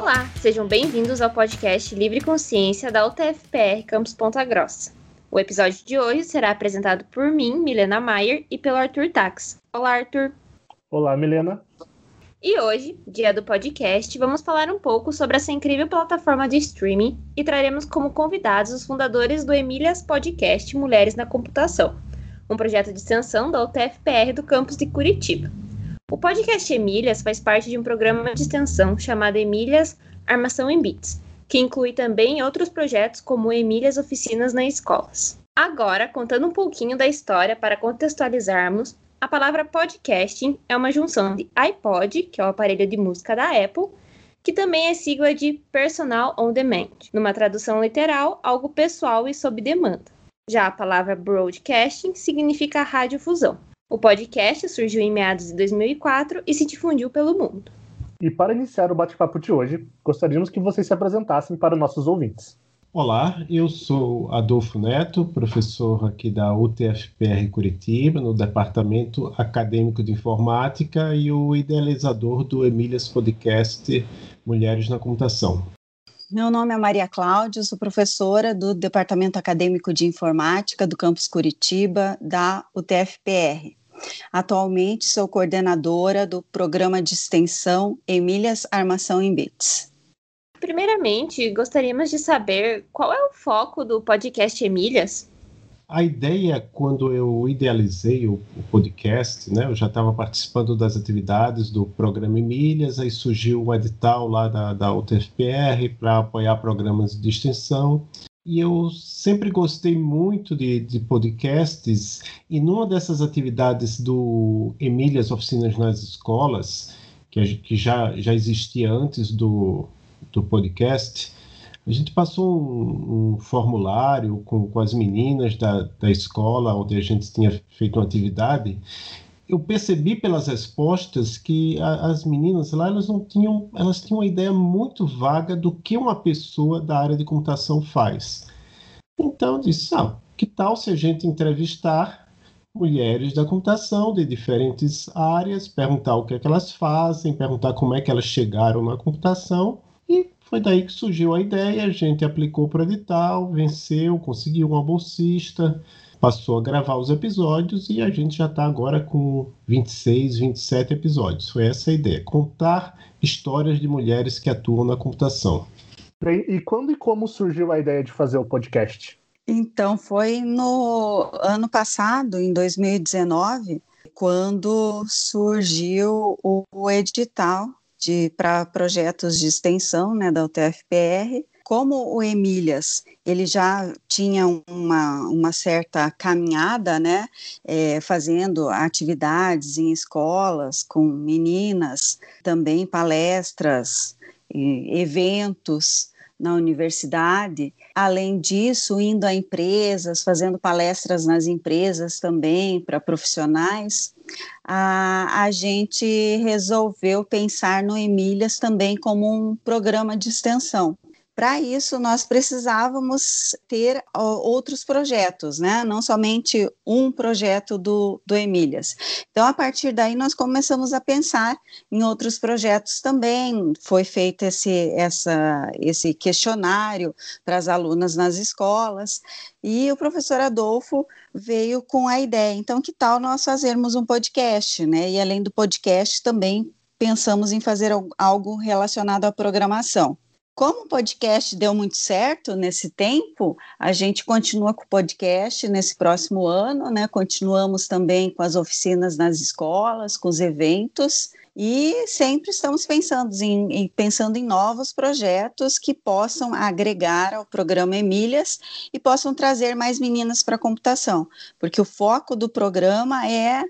Olá, sejam bem-vindos ao podcast Livre Consciência da UTFPR Campus Ponta Grossa. O episódio de hoje será apresentado por mim, Milena Maier, e pelo Arthur Tax. Olá, Arthur. Olá, Milena. E hoje, dia do podcast, vamos falar um pouco sobre essa incrível plataforma de streaming e traremos como convidados os fundadores do Emílias Podcast Mulheres na Computação, um projeto de extensão da UTFPR do campus de Curitiba. O podcast Emílias faz parte de um programa de extensão chamado Emílias Armação em Bits, que inclui também outros projetos como Emílias Oficinas nas Escolas. Agora, contando um pouquinho da história para contextualizarmos, a palavra podcasting é uma junção de iPod, que é o aparelho de música da Apple, que também é sigla de Personal on Demand, numa tradução literal, algo pessoal e sob demanda. Já a palavra broadcasting significa radiofusão. O podcast surgiu em meados de 2004 e se difundiu pelo mundo. E para iniciar o bate-papo de hoje, gostaríamos que vocês se apresentassem para nossos ouvintes. Olá, eu sou Adolfo Neto, professor aqui da UTFPR Curitiba, no Departamento Acadêmico de Informática e o idealizador do Emílias Podcast Mulheres na Computação. Meu nome é Maria Cláudia, sou professora do Departamento Acadêmico de Informática do campus Curitiba, da UTFPR. Atualmente sou coordenadora do programa de extensão Emílias Armação em Bits. Primeiramente, gostaríamos de saber qual é o foco do podcast Emílias? A ideia, quando eu idealizei o, o podcast, né, eu já estava participando das atividades do programa Emílias, aí surgiu o edital lá da, da UTFPR para apoiar programas de extensão, e eu sempre gostei muito de, de, podcasts, e numa dessas atividades do Emílias Oficinas nas Escolas, que, que já, já existia antes do, do podcast, a gente passou um, um formulário com, com as meninas da, da escola onde a gente tinha feito uma atividade, eu percebi pelas respostas que a, as meninas lá elas não tinham elas tinham uma ideia muito vaga do que uma pessoa da área de computação faz. Então eu disse ah, que tal se a gente entrevistar mulheres da computação de diferentes áreas perguntar o que, é que elas fazem perguntar como é que elas chegaram na computação? E foi daí que surgiu a ideia a gente aplicou para edital venceu conseguiu uma bolsista passou a gravar os episódios e a gente já está agora com 26, 27 episódios. Foi essa a ideia: contar histórias de mulheres que atuam na computação. E quando e como surgiu a ideia de fazer o podcast? Então, foi no ano passado, em 2019, quando surgiu o edital para projetos de extensão né, da UTFPR como o Emílias ele já tinha uma, uma certa caminhada, né, é, fazendo atividades em escolas com meninas, também palestras, eventos na universidade. Além disso, indo a empresas, fazendo palestras nas empresas também para profissionais, a, a gente resolveu pensar no Emílias também como um programa de extensão. Para isso, nós precisávamos ter outros projetos, né? não somente um projeto do, do Emílias. Então, a partir daí, nós começamos a pensar em outros projetos também. Foi feito esse, essa, esse questionário para as alunas nas escolas, e o professor Adolfo veio com a ideia. Então, que tal nós fazermos um podcast? Né? E além do podcast, também pensamos em fazer algo relacionado à programação. Como o podcast deu muito certo nesse tempo, a gente continua com o podcast nesse próximo ano, né? Continuamos também com as oficinas nas escolas, com os eventos e sempre estamos pensando em, pensando em novos projetos que possam agregar ao programa Emílias e possam trazer mais meninas para a computação, porque o foco do programa é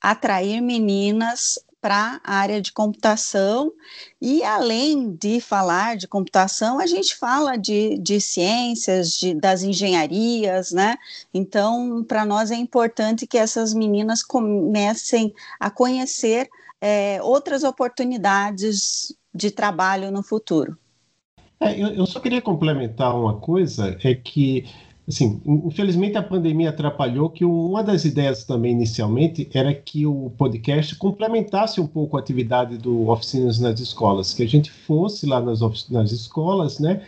atrair meninas para a área de computação, e além de falar de computação, a gente fala de, de ciências, de, das engenharias, né? Então, para nós é importante que essas meninas comecem a conhecer é, outras oportunidades de trabalho no futuro. É, eu, eu, só queria complementar uma coisa, é que assim, infelizmente a pandemia atrapalhou que uma das ideias também inicialmente era que o podcast complementasse um pouco a atividade do Oficinas nas escolas, que a gente fosse lá nas, nas escolas, né?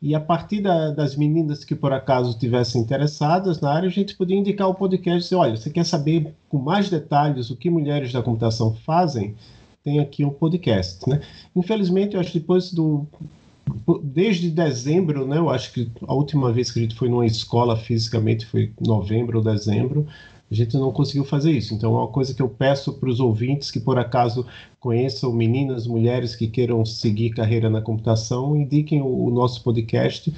E a partir da, das meninas que por acaso estivessem interessadas na área, a gente podia indicar o podcast e dizer, olha, você quer saber com mais detalhes o que mulheres da computação fazem? Tem aqui um podcast, né? Infelizmente, eu acho que depois do desde dezembro, né? Eu acho que a última vez que a gente foi numa escola fisicamente foi novembro ou dezembro. A gente não conseguiu fazer isso. Então, é uma coisa que eu peço para os ouvintes que, por acaso, conheçam meninas, mulheres que queiram seguir carreira na computação, indiquem o, o nosso podcast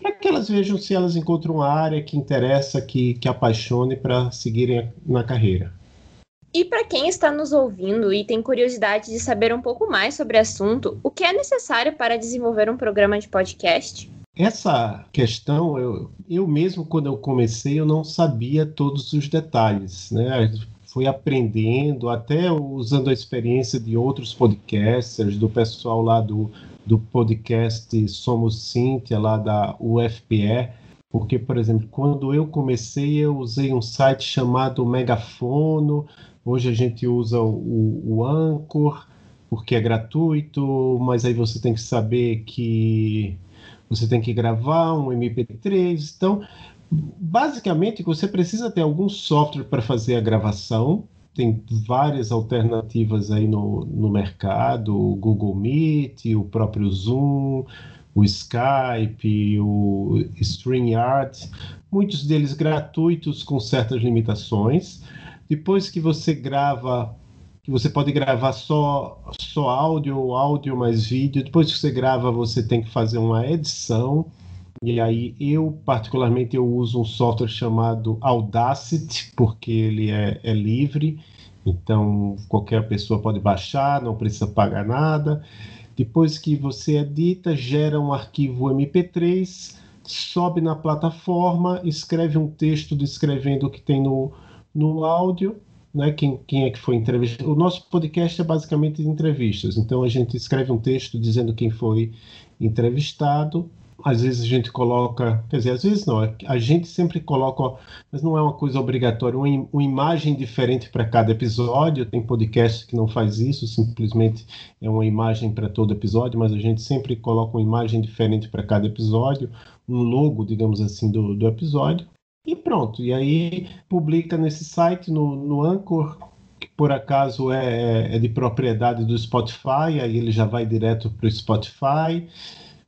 para que elas vejam se elas encontram uma área que interessa, que, que apaixone para seguirem na carreira. E para quem está nos ouvindo e tem curiosidade de saber um pouco mais sobre o assunto, o que é necessário para desenvolver um programa de podcast? Essa questão, eu, eu mesmo, quando eu comecei, eu não sabia todos os detalhes, né? Fui aprendendo, até usando a experiência de outros podcasters, do pessoal lá do, do podcast Somos Cíntia, lá da UFPE, porque, por exemplo, quando eu comecei, eu usei um site chamado Megafono, Hoje a gente usa o, o Anchor, porque é gratuito, mas aí você tem que saber que você tem que gravar um MP3. Então, basicamente, você precisa ter algum software para fazer a gravação. Tem várias alternativas aí no, no mercado, o Google Meet, o próprio Zoom, o Skype, o StreamYard, muitos deles gratuitos com certas limitações. Depois que você grava, que você pode gravar só, só áudio ou áudio mais vídeo, depois que você grava, você tem que fazer uma edição. E aí eu, particularmente, eu uso um software chamado Audacity, porque ele é, é livre, então qualquer pessoa pode baixar, não precisa pagar nada. Depois que você edita, gera um arquivo MP3, sobe na plataforma, escreve um texto descrevendo o que tem no, no áudio, né, quem, quem é que foi entrevistado. O nosso podcast é basicamente de entrevistas, então a gente escreve um texto dizendo quem foi entrevistado. Às vezes a gente coloca, quer dizer, às vezes não, a gente sempre coloca, mas não é uma coisa obrigatória, uma, uma imagem diferente para cada episódio. Tem podcast que não faz isso, simplesmente é uma imagem para todo episódio, mas a gente sempre coloca uma imagem diferente para cada episódio, um logo, digamos assim, do, do episódio. E pronto. E aí publica nesse site, no, no Anchor, que por acaso é, é de propriedade do Spotify, aí ele já vai direto para o Spotify.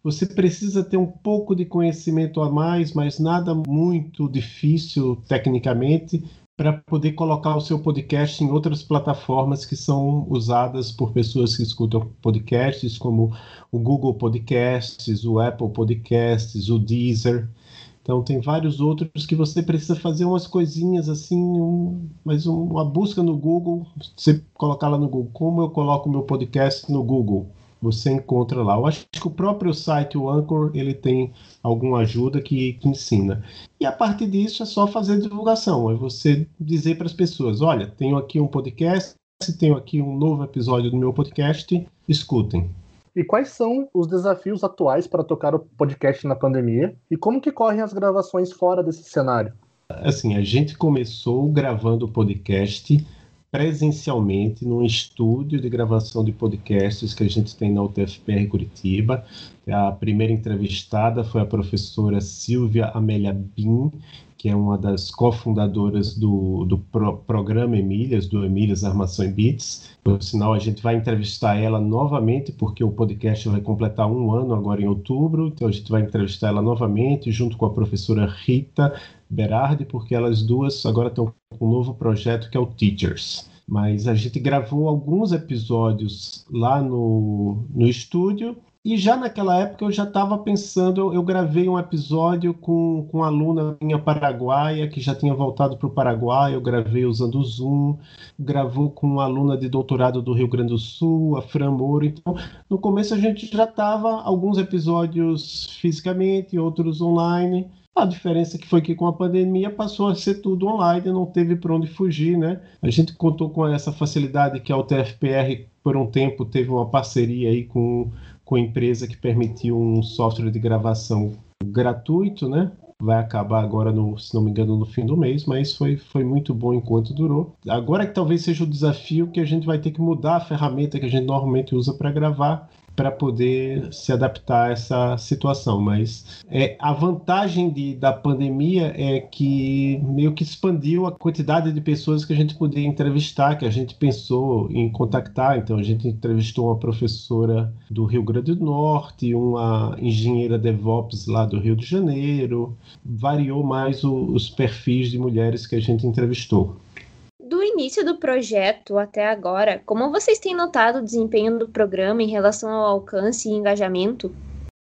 Você precisa ter um pouco de conhecimento a mais, mas nada muito difícil tecnicamente para poder colocar o seu podcast em outras plataformas que são usadas por pessoas que escutam podcasts, como o Google Podcasts, o Apple Podcasts, o Deezer. Então tem vários outros que você precisa fazer umas coisinhas assim, um, mas um, uma busca no Google, você colocar lá no Google, como eu coloco meu podcast no Google, você encontra lá. Eu acho que o próprio site, o Anchor, ele tem alguma ajuda que, que ensina. E a partir disso é só fazer divulgação, é você dizer para as pessoas, olha, tenho aqui um podcast, tenho aqui um novo episódio do meu podcast, escutem. E quais são os desafios atuais para tocar o podcast na pandemia? E como que correm as gravações fora desse cenário? Assim, a gente começou gravando o podcast presencialmente num estúdio de gravação de podcasts que a gente tem na UTFPR Curitiba. A primeira entrevistada foi a professora Silvia Amélia Bin, que é uma das cofundadoras do, do pro, programa Emílias, do Emílias Armação em Beats. Por sinal, a gente vai entrevistar ela novamente, porque o podcast vai completar um ano agora em outubro, então a gente vai entrevistar ela novamente, junto com a professora Rita Berardi, porque elas duas agora estão com um novo projeto que é o Teachers. Mas a gente gravou alguns episódios lá no, no estúdio e já naquela época eu já estava pensando, eu, gravei um episódio com, com uma aluna minha paraguaia que já tinha voltado para o Paraguai, eu gravei usando o Zoom, gravou com uma aluna de doutorado do Rio Grande do Sul, a Fran Moro. Então, no começo a gente já estava alguns episódios fisicamente, outros online. A diferença que foi que com a pandemia passou a ser tudo online, não teve para onde fugir, né? A gente contou com essa facilidade que a UTFPR por um tempo teve uma parceria aí com com a empresa que permitiu um software de gravação gratuito, né? vai acabar agora, no, se não me engano, no fim do mês, mas foi, foi muito bom enquanto durou. Agora que talvez seja o desafio que a gente vai ter que mudar a ferramenta que a gente normalmente usa para gravar para poder se adaptar a essa situação. Mas é, a vantagem de, da pandemia é que meio que expandiu a quantidade de pessoas que a gente podia entrevistar, que a gente pensou em contactar. Então a gente entrevistou uma professora do Rio Grande do Norte, uma engenheira DevOps lá do Rio de Janeiro. Variou mais o, os perfis de mulheres que a gente entrevistou início do projeto até agora, como vocês têm notado o desempenho do programa em relação ao alcance e engajamento?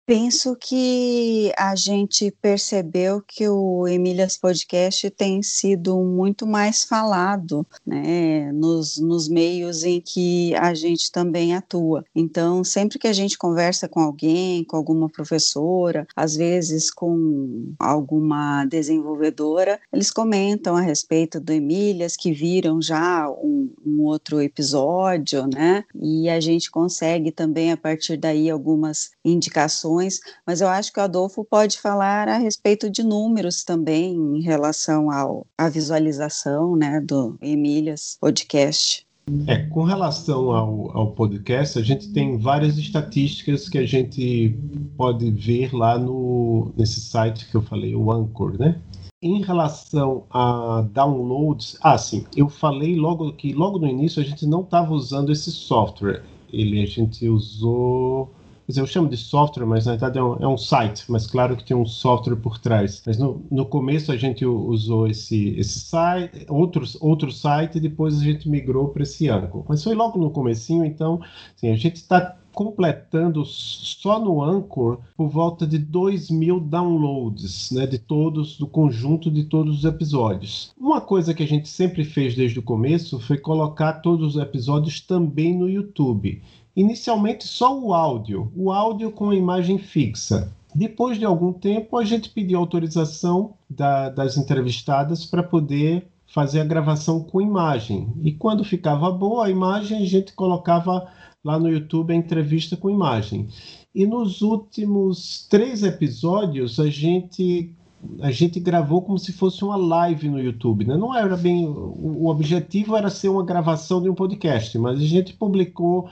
Penso que a gente percebeu que o Emílias Podcast tem sido muito mais falado né, nos, nos meios em que a gente também atua. Então, sempre que a gente conversa com alguém, com alguma professora, às vezes com alguma desenvolvedora, eles comentam a respeito do Emílias, que viram já um, um outro episódio, né? E a gente consegue também, a partir daí, algumas indicações mas eu acho que o Adolfo pode falar a respeito de números também em relação ao, à visualização né, do Emílias Podcast. É, com relação ao, ao podcast, a gente tem várias estatísticas que a gente pode ver lá no, nesse site que eu falei, o Anchor, né? Em relação a downloads, ah, sim, eu falei logo que logo no início a gente não estava usando esse software. Ele a gente usou eu chamo de software, mas na verdade é um, é um, site, mas claro que tem um software por trás. Mas no, no começo a gente usou esse, esse site, outros, outro site, e depois a gente migrou para esse Anchor. Mas foi logo no comecinho, então assim, a gente está completando só no Anchor por volta de 2 mil downloads, né, de todos, do conjunto de todos os episódios. Uma coisa que a gente sempre fez desde o começo foi colocar todos os episódios também no YouTube. Inicialmente só o áudio, o áudio com a imagem fixa. Depois de algum tempo, a gente pediu autorização da, das entrevistadas para poder fazer a gravação com imagem. E quando ficava boa a imagem, a gente colocava lá no YouTube a entrevista com imagem. E nos últimos três episódios, a gente a gente gravou como se fosse uma live no YouTube, né? Não era bem o objetivo era ser uma gravação de um podcast, mas a gente publicou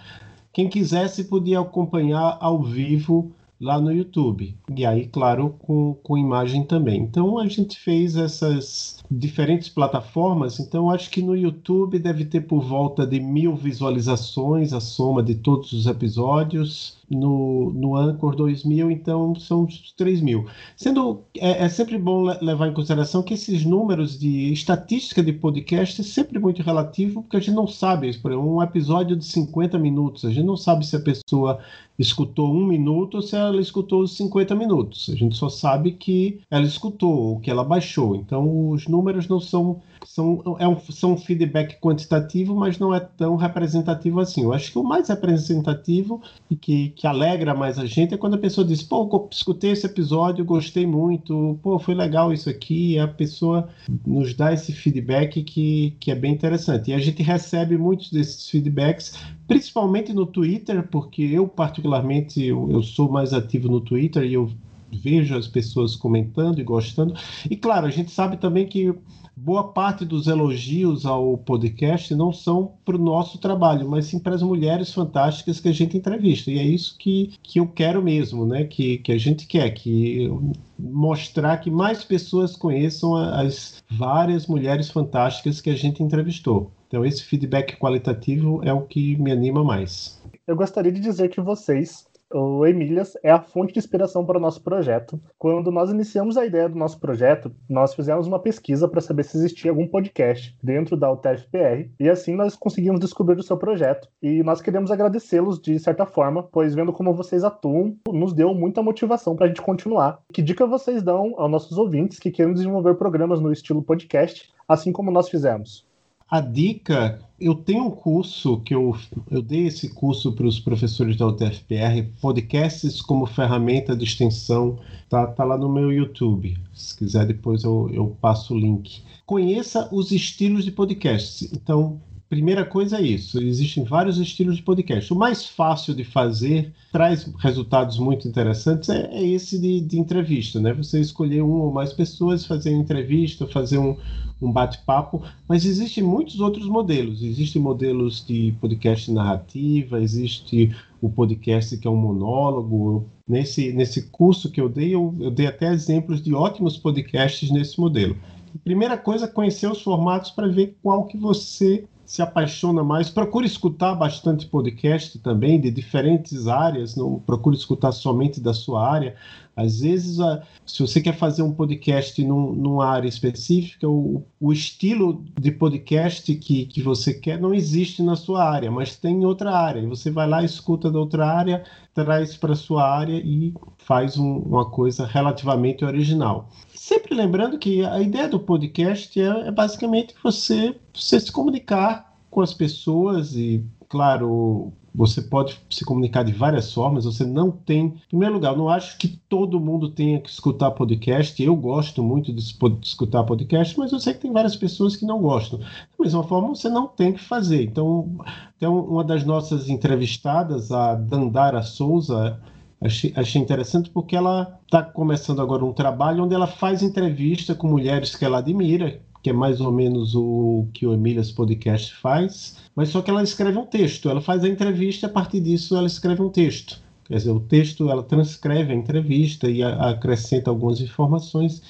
quem quisesse podia acompanhar ao vivo lá no YouTube. E aí, claro, com, com imagem também. Então a gente fez essas diferentes plataformas. Então acho que no YouTube deve ter por volta de mil visualizações a soma de todos os episódios no, no Anchor 2000, então são uns 3 mil. Sendo, é, é, sempre bom levar em consideração que esses números de estatística de podcast é sempre muito relativo, porque a gente não sabe, por exemplo, um episódio de 50 minutos, a gente não sabe se a pessoa escutou um minuto ou se ela escutou os 50 minutos. A gente só sabe que ela escutou ou que ela baixou. Então, os números não são são, é um, são feedback quantitativo, mas não é tão representativo assim. Eu acho que o mais representativo e que, que alegra mais a gente é quando a pessoa diz: pô, escutei esse episódio, gostei muito, pô, foi legal isso aqui. E a pessoa nos dá esse feedback que, que é bem interessante. E a gente recebe muitos desses feedbacks, principalmente no Twitter, porque eu, particularmente, eu, eu sou mais ativo no Twitter e eu vejo as pessoas comentando e gostando. E claro, a gente sabe também que boa parte dos elogios ao podcast não são para o nosso trabalho, mas sim para as mulheres fantásticas que a gente entrevista. E é isso que, que eu quero mesmo, né? Que, que a gente quer, que mostrar que mais pessoas conheçam as várias mulheres fantásticas que a gente entrevistou. Então, esse feedback qualitativo é o que me anima mais. Eu gostaria de dizer que vocês o Emílias é a fonte de inspiração para o nosso projeto. Quando nós iniciamos a ideia do nosso projeto, nós fizemos uma pesquisa para saber se existia algum podcast dentro da UTFPR e assim nós conseguimos descobrir o seu projeto. E nós queremos agradecê-los de certa forma, pois vendo como vocês atuam, nos deu muita motivação para a gente continuar. Que dica vocês dão aos nossos ouvintes que querem desenvolver programas no estilo podcast, assim como nós fizemos? A dica, eu tenho um curso que eu, eu dei esse curso para os professores da UTFPR, podcasts como ferramenta de extensão, tá, tá lá no meu YouTube. Se quiser depois eu, eu passo o link. Conheça os estilos de podcasts. Então, primeira coisa é isso: existem vários estilos de podcast. O mais fácil de fazer, traz resultados muito interessantes, é, é esse de, de, entrevista, né? Você escolher uma ou mais pessoas, fazer entrevista, fazer um, um bate-papo, mas existem muitos outros modelos. Existem modelos de podcast narrativa, existe o podcast que é um monólogo. Nesse, nesse curso que eu dei, eu, eu dei até exemplos de ótimos podcasts nesse modelo. Primeira coisa, conhecer os formatos para ver qual que você se apaixona mais, procure escutar bastante podcast também de diferentes áreas, não procure escutar somente da sua área. Às vezes, se você quer fazer um podcast num, numa área específica, o, o estilo de podcast que, que você quer não existe na sua área, mas tem em outra área. E você vai lá, escuta da outra área, traz para sua área e faz um, uma coisa relativamente original. Sempre lembrando que a ideia do podcast é, é basicamente você, você se comunicar com as pessoas e, claro, você pode se comunicar de várias formas. Você não tem. Em primeiro lugar, eu não acho que todo mundo tenha que escutar podcast. Eu gosto muito de escutar podcast, mas eu sei que tem várias pessoas que não gostam. Da mesma forma, você não tem que fazer. Então, então uma das nossas entrevistadas, a Dandara Souza, Achei, achei interessante porque ela está começando agora um trabalho onde ela faz entrevista com mulheres que ela admira, que é mais ou menos o que o Emílias Podcast faz, mas só que ela escreve um texto. Ela faz a entrevista a partir disso ela escreve um texto. Quer dizer, o texto ela transcreve a entrevista e a, acrescenta algumas informações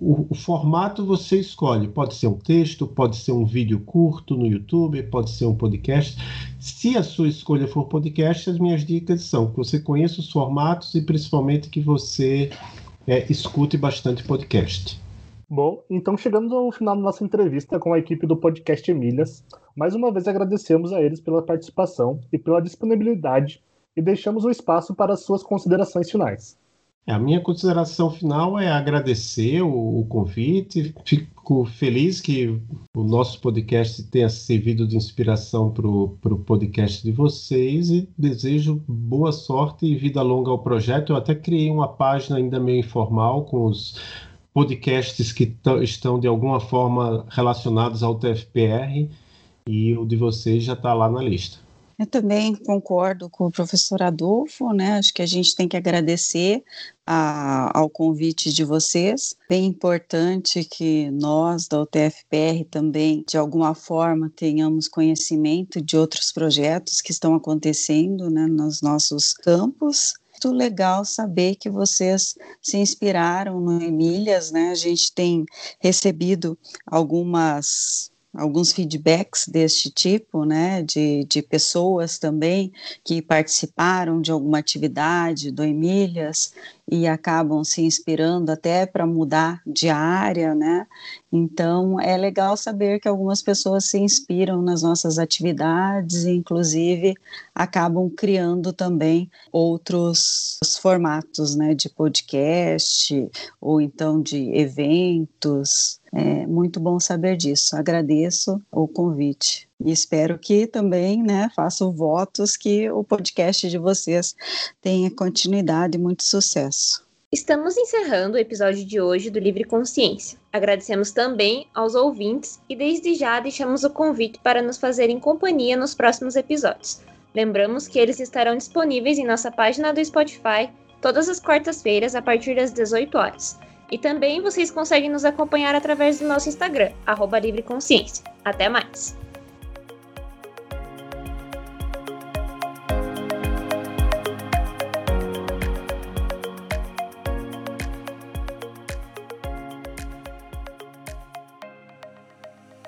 o, o, formato você escolhe. Pode ser um texto, pode ser um vídeo curto no YouTube, pode ser um podcast. Se a sua escolha for podcast, as minhas dicas são que você conheça os formatos e principalmente que você é, escute bastante podcast. Bom, então chegamos ao final da nossa entrevista com a equipe do podcast Emílias. Mais uma vez agradecemos a eles pela participação e pela disponibilidade e deixamos o espaço para as suas considerações finais. A minha consideração final é agradecer o, o, convite. Fico feliz que o nosso podcast tenha servido de inspiração para o podcast de vocês e desejo boa sorte e vida longa ao projeto. Eu até criei uma página ainda meio informal com os podcasts que estão de alguma forma relacionados ao TFPR e o de vocês já está lá na lista. Eu também concordo com o professor Adolfo, né? Acho que a gente tem que agradecer a, ao convite de vocês. Bem importante que nós da UTFPR também, de alguma forma, tenhamos conhecimento de outros projetos que estão acontecendo né, nos nossos campos muito legal saber que vocês se inspiraram no Emílias, né? A gente tem recebido algumas alguns feedbacks deste tipo, né, de, de pessoas também que participaram de alguma atividade do Emílias e acabam se inspirando até para mudar de área, né? Então é legal saber que algumas pessoas se inspiram nas nossas atividades e, inclusive, acabam criando também outros formatos, né, de podcast ou então de eventos. É muito bom saber disso. Agradeço o convite. E espero que também, né, façam votos que o podcast de vocês tenha continuidade e muito sucesso. Estamos encerrando o episódio de hoje do Livre Consciência. Agradecemos também aos ouvintes e desde já deixamos o convite para nos fazerem companhia nos próximos episódios. Lembramos que eles estarão disponíveis em nossa página do Spotify todas as quartas-feiras a partir das 18 horas. E também vocês conseguem nos acompanhar através do nosso Instagram, arroba Livre Consciência. Até mais!